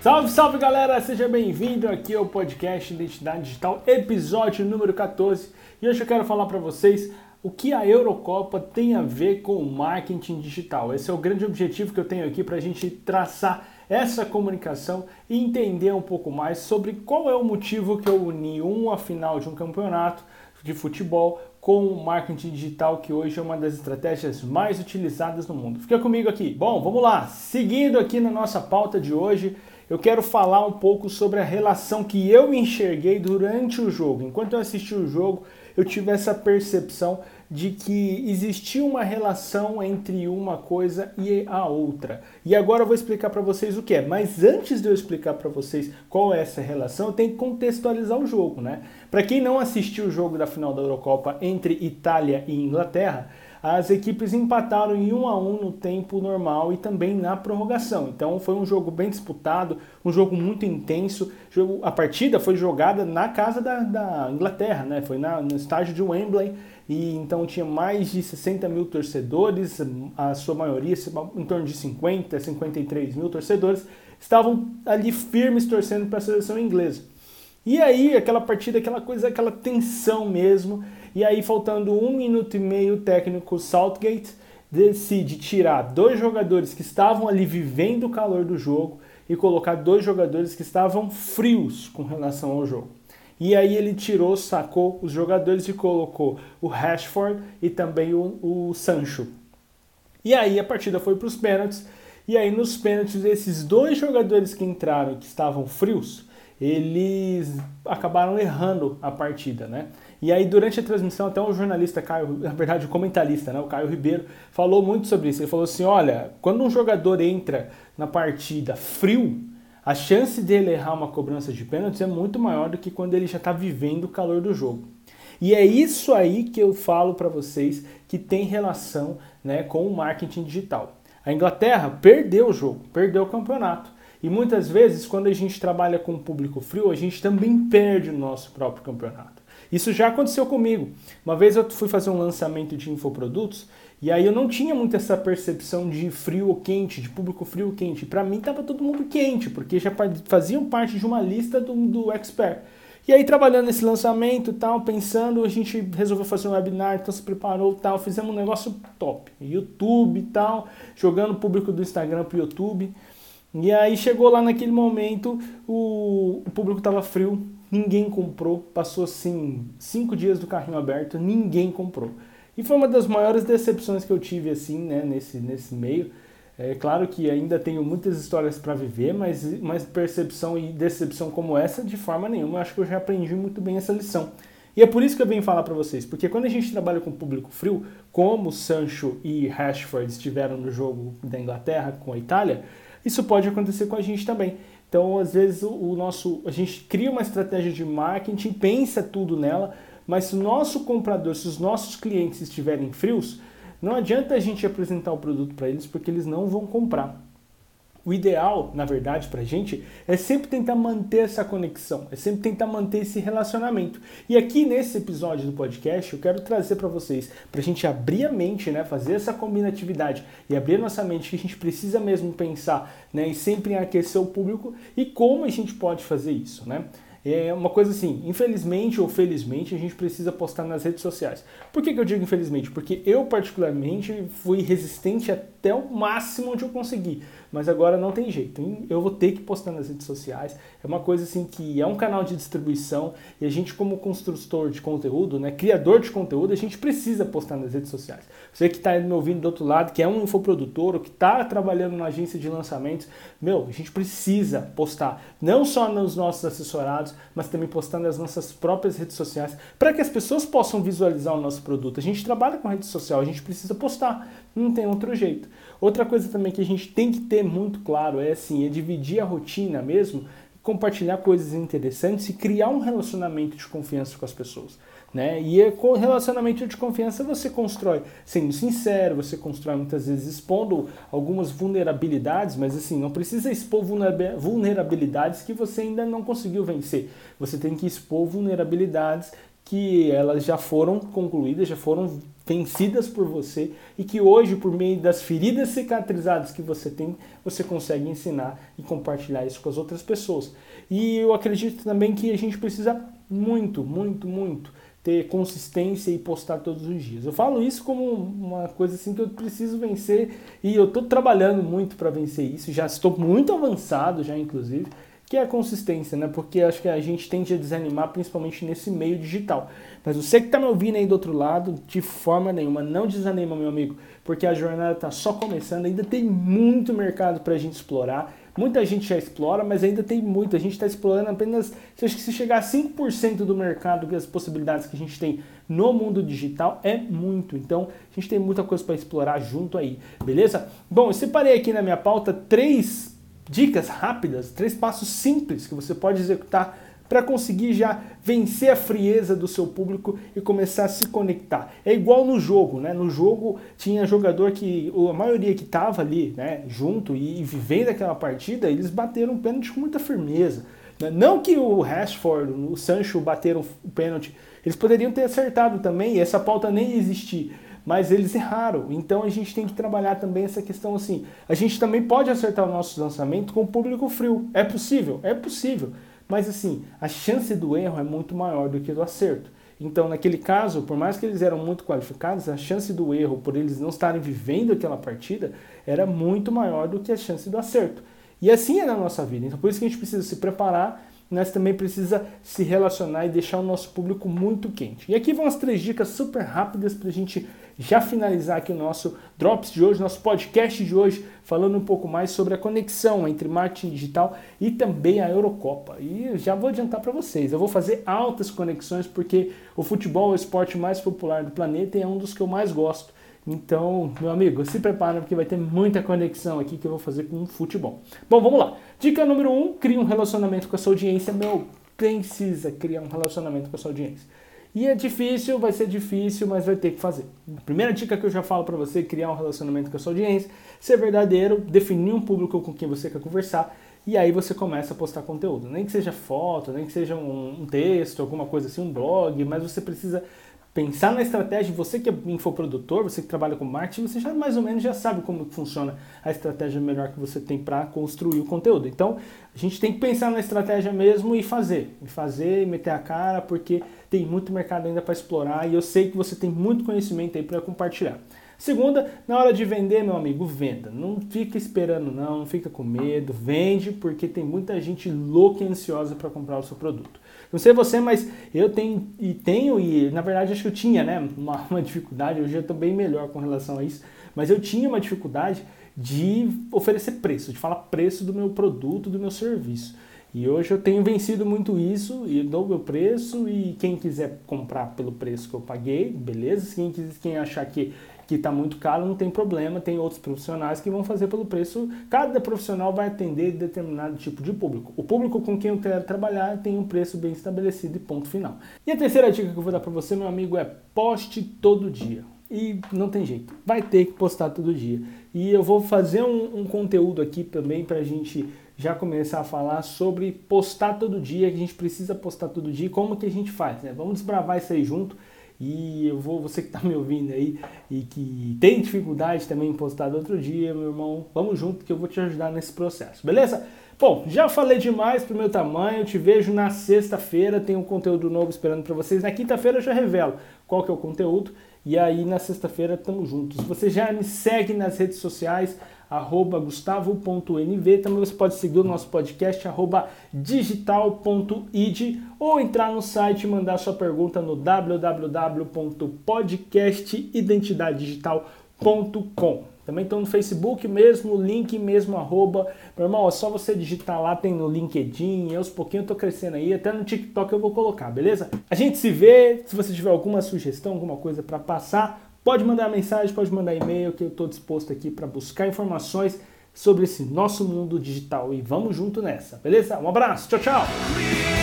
Salve, salve galera, seja bem-vindo aqui ao podcast Identidade Digital, episódio número 14. E hoje eu quero falar para vocês o que a Eurocopa tem a ver com o marketing digital. Esse é o grande objetivo que eu tenho aqui para a gente traçar essa comunicação e entender um pouco mais sobre qual é o motivo que eu uni uma final de um campeonato de futebol com o marketing digital, que hoje é uma das estratégias mais utilizadas no mundo. Fica comigo aqui. Bom, vamos lá. Seguindo aqui na nossa pauta de hoje, eu quero falar um pouco sobre a relação que eu enxerguei durante o jogo. Enquanto eu assisti o jogo, eu tive essa percepção de que existia uma relação entre uma coisa e a outra. E agora eu vou explicar para vocês o que é. Mas antes de eu explicar para vocês qual é essa relação, eu tenho que contextualizar o jogo, né? Para quem não assistiu o jogo da final da Eurocopa entre Itália e Inglaterra, as equipes empataram em 1 a 1 no tempo normal e também na prorrogação. Então foi um jogo bem disputado, um jogo muito intenso. A partida foi jogada na casa da, da Inglaterra, né? Foi na, no estádio de Wembley e então tinha mais de 60 mil torcedores, a sua maioria, em torno de 50, 53 mil torcedores, estavam ali firmes torcendo para a seleção inglesa. E aí, aquela partida, aquela coisa, aquela tensão mesmo. E aí, faltando um minuto e meio, o técnico Southgate decide tirar dois jogadores que estavam ali vivendo o calor do jogo e colocar dois jogadores que estavam frios com relação ao jogo. E aí ele tirou, sacou os jogadores e colocou o Rashford e também o, o Sancho. E aí a partida foi para os pênaltis. E aí nos pênaltis esses dois jogadores que entraram que estavam frios eles acabaram errando a partida, né? E aí, durante a transmissão, até o jornalista Caio, na verdade, o comentarista, né, o Caio Ribeiro, falou muito sobre isso. Ele falou assim: olha, quando um jogador entra na partida frio, a chance dele errar uma cobrança de pênaltis é muito maior do que quando ele já está vivendo o calor do jogo. E é isso aí que eu falo para vocês que tem relação né, com o marketing digital. A Inglaterra perdeu o jogo, perdeu o campeonato. E muitas vezes, quando a gente trabalha com o público frio, a gente também perde o nosso próprio campeonato. Isso já aconteceu comigo. Uma vez eu fui fazer um lançamento de infoprodutos e aí eu não tinha muito essa percepção de frio ou quente, de público frio ou quente. Para mim estava todo mundo quente, porque já faziam parte de uma lista do, do Expert. E aí trabalhando nesse lançamento tal, pensando, a gente resolveu fazer um webinar, então se preparou tal, fizemos um negócio top. YouTube tal, jogando o público do Instagram pro YouTube. E aí chegou lá naquele momento, o, o público estava frio, ninguém comprou, passou assim cinco dias do carrinho aberto, ninguém comprou. E foi uma das maiores decepções que eu tive assim, né, nesse, nesse meio. É claro que ainda tenho muitas histórias para viver, mas, mas percepção e decepção como essa, de forma nenhuma, acho que eu já aprendi muito bem essa lição. E é por isso que eu venho falar para vocês, porque quando a gente trabalha com público frio, como Sancho e Rashford estiveram no jogo da Inglaterra com a Itália, isso pode acontecer com a gente também. Então, às vezes, o, nosso, a gente cria uma estratégia de marketing, pensa tudo nela, mas se o nosso comprador, se os nossos clientes estiverem frios, não adianta a gente apresentar o produto para eles porque eles não vão comprar. O ideal, na verdade, para a gente é sempre tentar manter essa conexão, é sempre tentar manter esse relacionamento. E aqui nesse episódio do podcast eu quero trazer para vocês, para a gente abrir a mente, né, fazer essa combinatividade e abrir a nossa mente que a gente precisa mesmo pensar, né, e sempre em aquecer o público e como a gente pode fazer isso, né? É uma coisa assim, infelizmente ou felizmente, a gente precisa postar nas redes sociais. Por que, que eu digo infelizmente? Porque eu, particularmente, fui resistente até o máximo onde eu consegui mas agora não tem jeito. Eu vou ter que postar nas redes sociais. É uma coisa assim que é um canal de distribuição e a gente, como construtor de conteúdo, né, criador de conteúdo, a gente precisa postar nas redes sociais. Você que está me ouvindo do outro lado, que é um infoprodutor ou que está trabalhando numa agência de lançamentos, meu, a gente precisa postar não só nos nossos assessorados, mas também postar nas nossas próprias redes sociais para que as pessoas possam visualizar o nosso produto. A gente trabalha com rede social, a gente precisa postar, não tem outro jeito. Outra coisa também que a gente tem que ter muito claro é assim, é dividir a rotina mesmo, compartilhar coisas interessantes e criar um relacionamento de confiança com as pessoas. Né? E é com relacionamento de confiança você constrói sendo sincero, você constrói muitas vezes expondo algumas vulnerabilidades, mas assim, não precisa expor vulnerabilidades que você ainda não conseguiu vencer. Você tem que expor vulnerabilidades que elas já foram concluídas, já foram vencidas por você e que hoje, por meio das feridas cicatrizadas que você tem, você consegue ensinar e compartilhar isso com as outras pessoas. E eu acredito também que a gente precisa muito, muito, muito ter consistência e postar todos os dias. Eu falo isso como uma coisa assim que eu preciso vencer e eu estou trabalhando muito para vencer isso. Já estou muito avançado já, inclusive que é a consistência, né? Porque acho que a gente tende a desanimar, principalmente nesse meio digital. Mas você que está me ouvindo aí do outro lado, de forma nenhuma, não desanima, meu amigo, porque a jornada está só começando, ainda tem muito mercado para a gente explorar. Muita gente já explora, mas ainda tem muito. A gente está explorando apenas, se chegar a 5% do mercado, que as possibilidades que a gente tem no mundo digital é muito. Então, a gente tem muita coisa para explorar junto aí, beleza? Bom, eu separei aqui na minha pauta três dicas rápidas, três passos simples que você pode executar para conseguir já vencer a frieza do seu público e começar a se conectar. É igual no jogo, né? No jogo tinha jogador que a maioria que estava ali, né, junto e vivendo aquela partida, eles bateram o pênalti com muita firmeza. Né? Não que o Rashford, o Sancho bateram o pênalti, eles poderiam ter acertado também e essa pauta nem existir mas eles erraram. Então a gente tem que trabalhar também essa questão assim. A gente também pode acertar o nosso lançamento com o público frio. É possível? É possível. Mas assim, a chance do erro é muito maior do que do acerto. Então, naquele caso, por mais que eles eram muito qualificados, a chance do erro, por eles não estarem vivendo aquela partida, era muito maior do que a chance do acerto. E assim é na nossa vida. Então, por isso que a gente precisa se preparar mas também precisa se relacionar e deixar o nosso público muito quente. E aqui vão as três dicas super rápidas para a gente já finalizar aqui o nosso Drops de hoje, nosso podcast de hoje, falando um pouco mais sobre a conexão entre marketing digital e também a Eurocopa. E já vou adiantar para vocês, eu vou fazer altas conexões porque o futebol é o esporte mais popular do planeta e é um dos que eu mais gosto. Então, meu amigo, se prepara porque vai ter muita conexão aqui que eu vou fazer com o futebol. Bom, vamos lá. Dica número 1, um, crie um relacionamento com a sua audiência. Meu, precisa criar um relacionamento com a sua audiência. E é difícil, vai ser difícil, mas vai ter que fazer. Primeira dica que eu já falo para você, criar um relacionamento com a sua audiência, ser verdadeiro, definir um público com quem você quer conversar e aí você começa a postar conteúdo. Nem que seja foto, nem que seja um, um texto, alguma coisa assim, um blog, mas você precisa pensar na estratégia, você que é infoprodutor, você que trabalha com marketing, você já mais ou menos já sabe como funciona a estratégia melhor que você tem para construir o conteúdo. Então, a gente tem que pensar na estratégia mesmo e fazer, e fazer, meter a cara, porque tem muito mercado ainda para explorar e eu sei que você tem muito conhecimento aí para compartilhar. Segunda, na hora de vender, meu amigo, venda. Não fica esperando não, não fica com medo, vende porque tem muita gente louca e ansiosa para comprar o seu produto. Não sei você, mas eu tenho e tenho, e na verdade acho que eu tinha, né, uma, uma dificuldade, hoje eu estou bem melhor com relação a isso, mas eu tinha uma dificuldade de oferecer preço, de falar preço do meu produto, do meu serviço. E hoje eu tenho vencido muito isso e dou meu preço e quem quiser comprar pelo preço que eu paguei, beleza? Quem, quem achar que que está muito caro, não tem problema, tem outros profissionais que vão fazer pelo preço. Cada profissional vai atender determinado tipo de público. O público com quem eu quero trabalhar tem um preço bem estabelecido e ponto final. E a terceira dica que eu vou dar para você, meu amigo, é poste todo dia. E não tem jeito, vai ter que postar todo dia. E eu vou fazer um, um conteúdo aqui também para a gente já começar a falar sobre postar todo dia, que a gente precisa postar todo dia como que a gente faz, né? Vamos desbravar isso aí junto. E eu vou, você que está me ouvindo aí e que tem dificuldade também em postar outro dia, meu irmão, vamos junto que eu vou te ajudar nesse processo, beleza? Bom, já falei demais pro meu tamanho, eu te vejo na sexta-feira, tem um conteúdo novo esperando para vocês. Na quinta-feira eu já revelo qual que é o conteúdo e aí na sexta-feira estamos juntos. Você já me segue nas redes sociais, arroba gustavo.nv. Também você pode seguir o nosso podcast, arroba digital.id ou entrar no site e mandar sua pergunta no www.podcastidentidadedigital.com. Também estão no Facebook mesmo, link mesmo, arroba. Meu irmão, é só você digitar lá, tem no LinkedIn, aos pouquinhos eu tô crescendo aí, até no TikTok eu vou colocar, beleza? A gente se vê, se você tiver alguma sugestão, alguma coisa para passar, Pode mandar mensagem, pode mandar e-mail, que eu estou disposto aqui para buscar informações sobre esse nosso mundo digital. E vamos junto nessa, beleza? Um abraço, tchau, tchau!